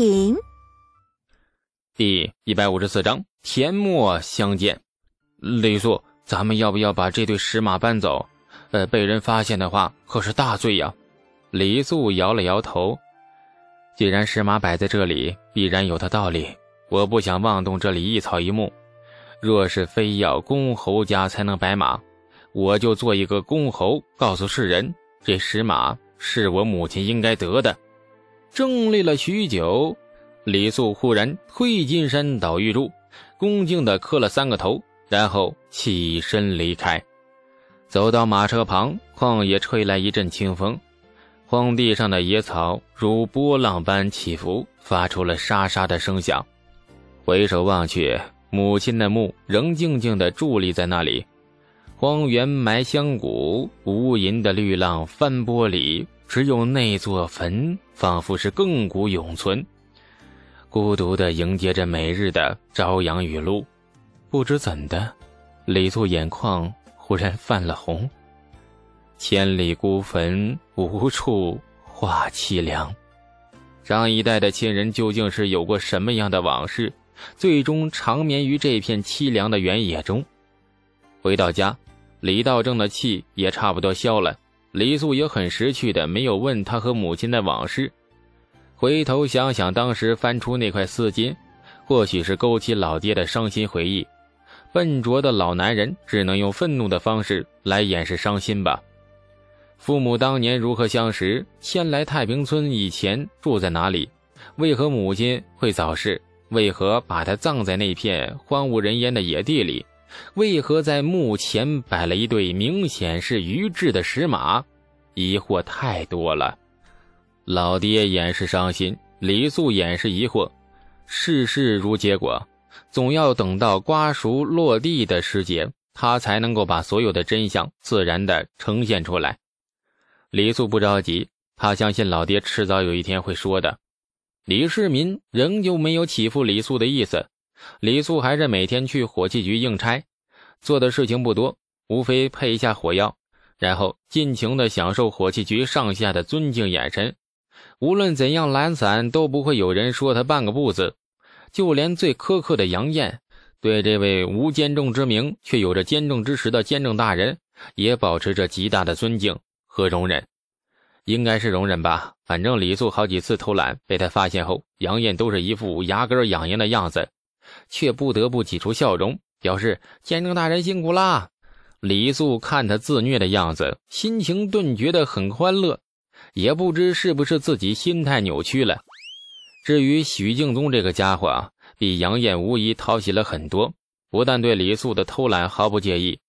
品。第一百五十四章：天末相见。李素，咱们要不要把这对石马搬走？呃，被人发现的话，可是大罪呀。李素摇了摇头。既然石马摆在这里，必然有它道理。我不想妄动这里一草一木。若是非要公侯家才能摆马，我就做一个公侯，告诉世人，这石马是我母亲应该得的。怔立了许久，李素忽然推金山倒玉柱，恭敬地磕了三个头，然后起身离开。走到马车旁，旷野吹来一阵清风，荒地上的野草如波浪般起伏，发出了沙沙的声响。回首望去，母亲的墓仍静静地伫立在那里。荒原埋香谷，无垠的绿浪翻波里。只有那座坟，仿佛是亘古永存，孤独地迎接着每日的朝阳雨露。不知怎的，李素眼眶忽然泛了红。千里孤坟，无处话凄凉。上一代的亲人究竟是有过什么样的往事，最终长眠于这片凄凉的原野中？回到家，李道正的气也差不多消了。李素也很识趣的，没有问他和母亲的往事。回头想想，当时翻出那块丝巾，或许是勾起老爹的伤心回忆。笨拙的老男人只能用愤怒的方式来掩饰伤心吧。父母当年如何相识？迁来太平村以前住在哪里？为何母亲会早逝？为何把他葬在那片荒无人烟的野地里？为何在墓前摆了一对明显是鱼制的石马？疑惑太多了。老爹掩饰伤心，李素掩饰疑惑。事事如结果，总要等到瓜熟落地的时节，他才能够把所有的真相自然的呈现出来。李素不着急，他相信老爹迟早有一天会说的。李世民仍旧没有起复李素的意思。李素还是每天去火器局应差，做的事情不多，无非配一下火药，然后尽情的享受火器局上下的尊敬眼神。无论怎样懒散，都不会有人说他半个不字。就连最苛刻的杨艳，对这位无监正之名却有着监正之实的监正大人，也保持着极大的尊敬和容忍。应该是容忍吧，反正李素好几次偷懒被他发现后，杨艳都是一副牙根痒痒的样子。却不得不挤出笑容，表示监正大人辛苦啦。李素看他自虐的样子，心情顿觉得很欢乐，也不知是不是自己心态扭曲了。至于许敬宗这个家伙啊，比杨艳无疑讨喜了很多，不但对李素的偷懒毫不介意，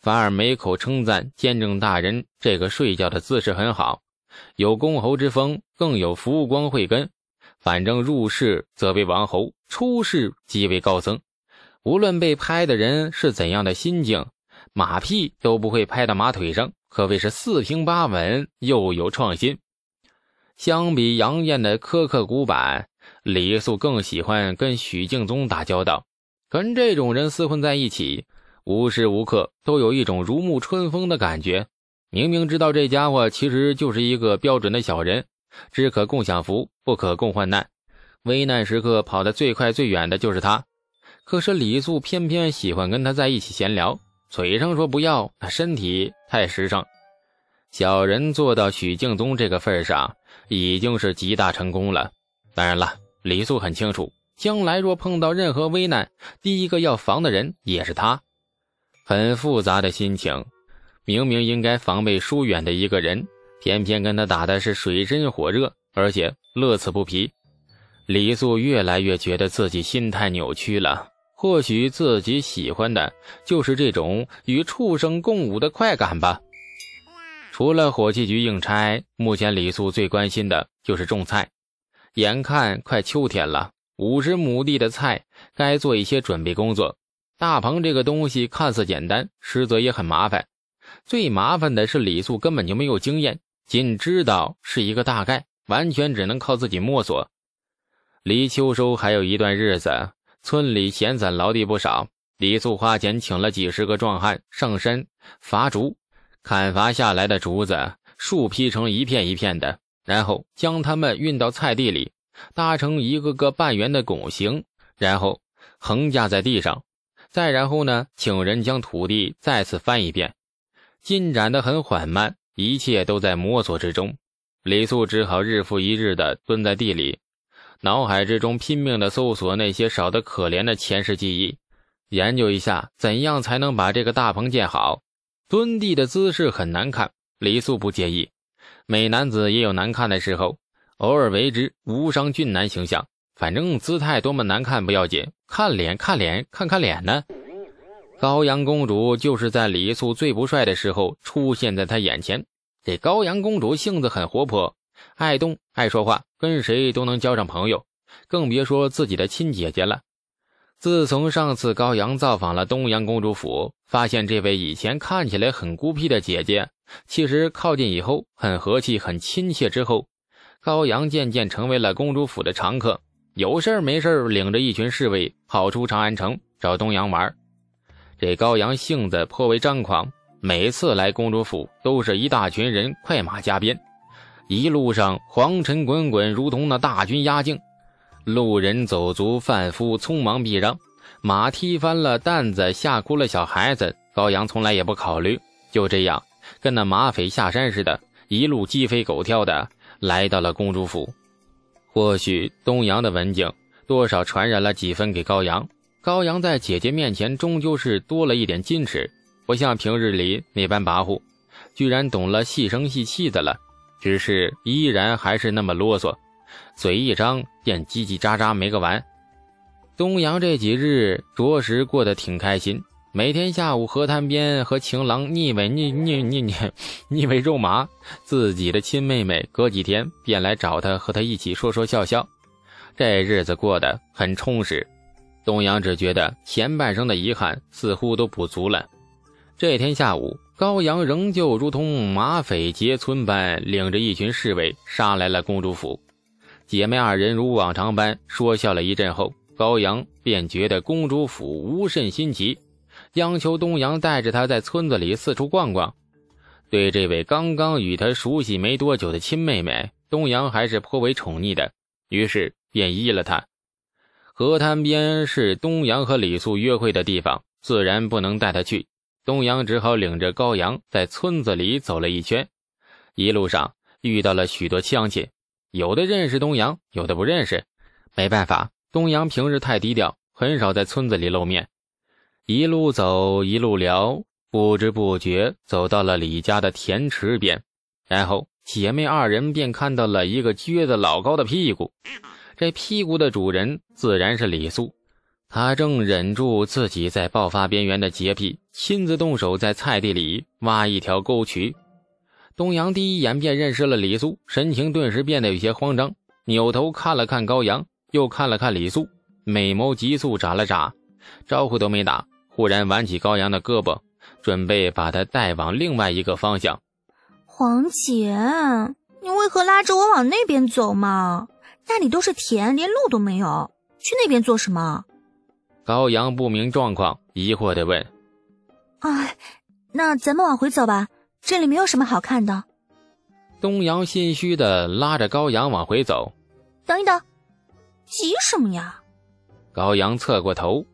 反而每口称赞监正大人这个睡觉的姿势很好，有公侯之风，更有福光慧根。反正入世则为王侯，出世即为高僧。无论被拍的人是怎样的心境，马屁都不会拍到马腿上，可谓是四平八稳又有创新。相比杨艳的苛刻古板，李素更喜欢跟许敬宗打交道。跟这种人厮混在一起，无时无刻都有一种如沐春风的感觉。明明知道这家伙其实就是一个标准的小人。只可共享福，不可共患难。危难时刻跑得最快最远的就是他。可是李素偏偏喜欢跟他在一起闲聊，嘴上说不要，身体太实诚。小人做到许敬宗这个份上，已经是极大成功了。当然了，李素很清楚，将来若碰到任何危难，第一个要防的人也是他。很复杂的心情，明明应该防备疏远的一个人。偏偏跟他打的是水深火热，而且乐此不疲。李素越来越觉得自己心态扭曲了。或许自己喜欢的就是这种与畜生共舞的快感吧。除了火器局应差，目前李素最关心的就是种菜。眼看快秋天了，五十亩地的菜该做一些准备工作。大棚这个东西看似简单，实则也很麻烦。最麻烦的是李素根本就没有经验。仅知道是一个大概，完全只能靠自己摸索。离秋收还有一段日子，村里闲散劳力不少。李素花钱请了几十个壮汉上山伐竹，砍伐下来的竹子树劈成一片一片的，然后将它们运到菜地里，搭成一个个半圆的拱形，然后横架在地上。再然后呢，请人将土地再次翻一遍，进展的很缓慢，一切都在摸索之中。李素只好日复一日的蹲在地里，脑海之中拼命的搜索那些少得可怜的前世记忆，研究一下怎样才能把这个大棚建好。蹲地的姿势很难看，李素不介意，美男子也有难看的时候，偶尔为之，无伤俊男形象。反正姿态多么难看不要紧，看脸看脸看看脸呢。高阳公主就是在李素最不帅的时候出现在他眼前。这高阳公主性子很活泼，爱动爱说话，跟谁都能交上朋友，更别说自己的亲姐姐了。自从上次高阳造访了东阳公主府，发现这位以前看起来很孤僻的姐姐，其实靠近以后很和气、很亲切。之后，高阳渐渐成为了公主府的常客。有事没事领着一群侍卫跑出长安城找东阳玩。这高阳性子颇为张狂，每次来公主府都是一大群人快马加鞭，一路上黄尘滚滚，如同那大军压境。路人走卒贩夫匆忙避让，马踢翻了担子，吓哭了小孩子。高阳从来也不考虑，就这样跟那马匪下山似的，一路鸡飞狗跳的来到了公主府。或许东阳的文静多少传染了几分给高阳。高阳在姐姐面前终究是多了一点矜持，不像平日里那般跋扈，居然懂了细声细气的了。只是依然还是那么啰嗦，嘴一张便叽叽喳喳没个完。东阳这几日着实过得挺开心，每天下午河滩边和情郎腻味腻腻腻腻腻味肉麻，自己的亲妹妹隔几天便来找他，和他一起说说笑笑，这日子过得很充实。东阳只觉得前半生的遗憾似乎都补足了。这天下午，高阳仍旧如同马匪劫村般，领着一群侍卫杀来了公主府。姐妹二人如往常般说笑了一阵后，高阳便觉得公主府无甚新奇。央求东阳带着他在村子里四处逛逛。对这位刚刚与他熟悉没多久的亲妹妹，东阳还是颇为宠溺的，于是便依了她。河滩边是东阳和李素约会的地方，自然不能带他去。东阳只好领着高阳在村子里走了一圈，一路上遇到了许多乡亲，有的认识东阳，有的不认识。没办法，东阳平日太低调，很少在村子里露面。一路走，一路聊，不知不觉走到了李家的田池边，然后姐妹二人便看到了一个撅得老高的屁股。这屁股的主人自然是李素，他正忍住自己在爆发边缘的洁癖，亲自动手在菜地里挖一条沟渠。东阳第一眼便认识了李素，神情顿时变得有些慌张，扭头看了看高阳，又看了看李素，美眸急速眨了眨，招呼都没打。忽然挽起高阳的胳膊，准备把他带往另外一个方向。黄姐，你为何拉着我往那边走嘛？那里都是田，连路都没有，去那边做什么？高阳不明状况，疑惑的问：“哎，那咱们往回走吧，这里没有什么好看的。”东阳心虚的拉着高阳往回走。等一等，急什么呀？高阳侧过头，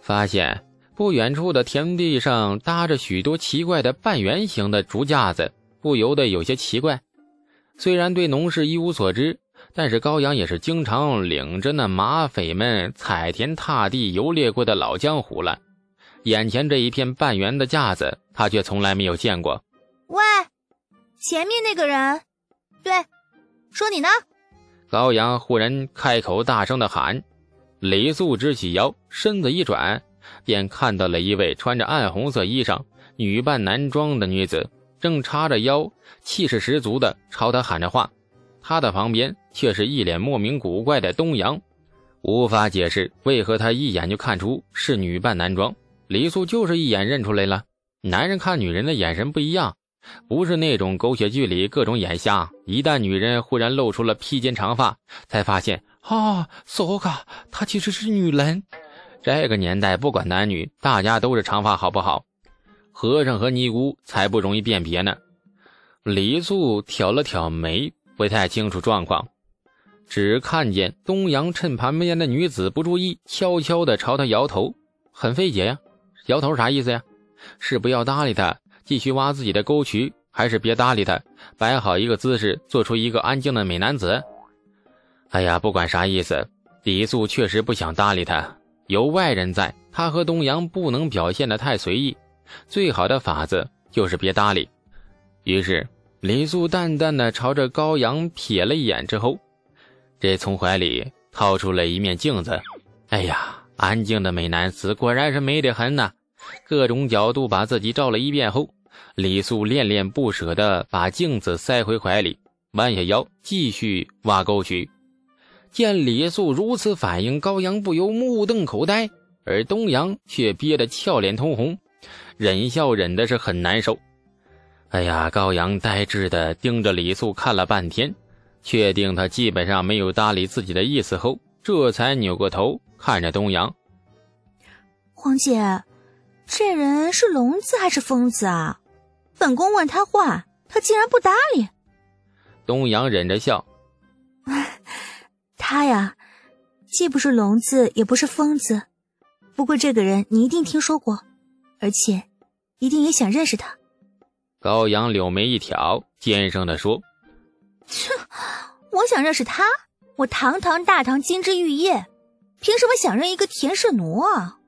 发现。不远处的田地上搭着许多奇怪的半圆形的竹架子，不由得有些奇怪。虽然对农事一无所知，但是高阳也是经常领着那马匪们踩田踏地游猎过的老江湖了。眼前这一片半圆的架子，他却从来没有见过。喂，前面那个人，对，说你呢？高阳忽然开口大声的喊。李素直起腰，身子一转。便看到了一位穿着暗红色衣裳、女扮男装的女子，正叉着腰，气势十足的朝他喊着话。他的旁边却是一脸莫名古怪的东阳，无法解释为何他一眼就看出是女扮男装。李素就是一眼认出来了。男人看女人的眼神不一样，不是那种狗血剧里各种眼瞎。一旦女人忽然露出了披肩长发，才发现啊，索卡，她其实是女人。这个年代不管男女，大家都是长发，好不好？和尚和尼姑才不容易辨别呢。李素挑了挑眉，不太清楚状况。只看见东阳趁旁边的女子不注意，悄悄的朝他摇头，很费解呀。摇头啥意思呀？是不要搭理他，继续挖自己的沟渠，还是别搭理他，摆好一个姿势，做出一个安静的美男子？哎呀，不管啥意思，李素确实不想搭理他。有外人在，他和东阳不能表现的太随意，最好的法子就是别搭理。于是李素淡淡的朝着高阳瞥了一眼之后。这从怀里掏出了一面镜子，哎呀，安静的美男子果然是美得很呐！各种角度把自己照了一遍后，李素恋恋不舍地把镜子塞回怀里，弯下腰继续挖沟渠。见李素如此反应，高阳不由目瞪口呆，而东阳却憋得俏脸通红，忍笑忍的是很难受。哎呀，高阳呆滞地盯着李素看了半天。确定他基本上没有搭理自己的意思后，这才扭过头看着东阳。黄姐，这人是聋子还是疯子啊？本宫问他话，他竟然不搭理。东阳忍着笑，他呀，既不是聋子，也不是疯子。不过这个人你一定听说过，而且一定也想认识他。高阳柳眉一挑，尖声的说。切！我想认识他，我堂堂大唐金枝玉叶，凭什么想认一个田舍奴啊？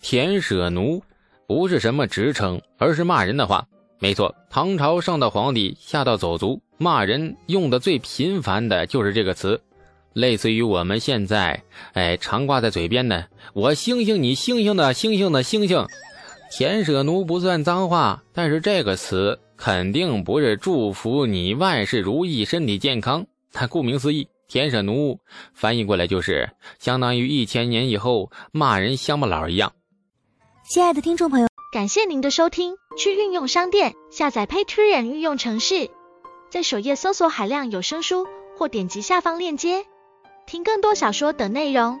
田舍奴不是什么职称，而是骂人的话。没错，唐朝上到皇帝下到走卒，骂人用的最频繁的就是这个词，类似于我们现在哎常挂在嘴边的“我星星你星星的星星的星星”。田舍奴不算脏话，但是这个词。肯定不是祝福你万事如意、身体健康。它顾名思义，田舍奴翻译过来就是相当于一千年以后骂人乡巴佬一样。亲爱的听众朋友，感谢您的收听。去运用商店下载 Patreon 运用城市，在首页搜索海量有声书，或点击下方链接听更多小说等内容。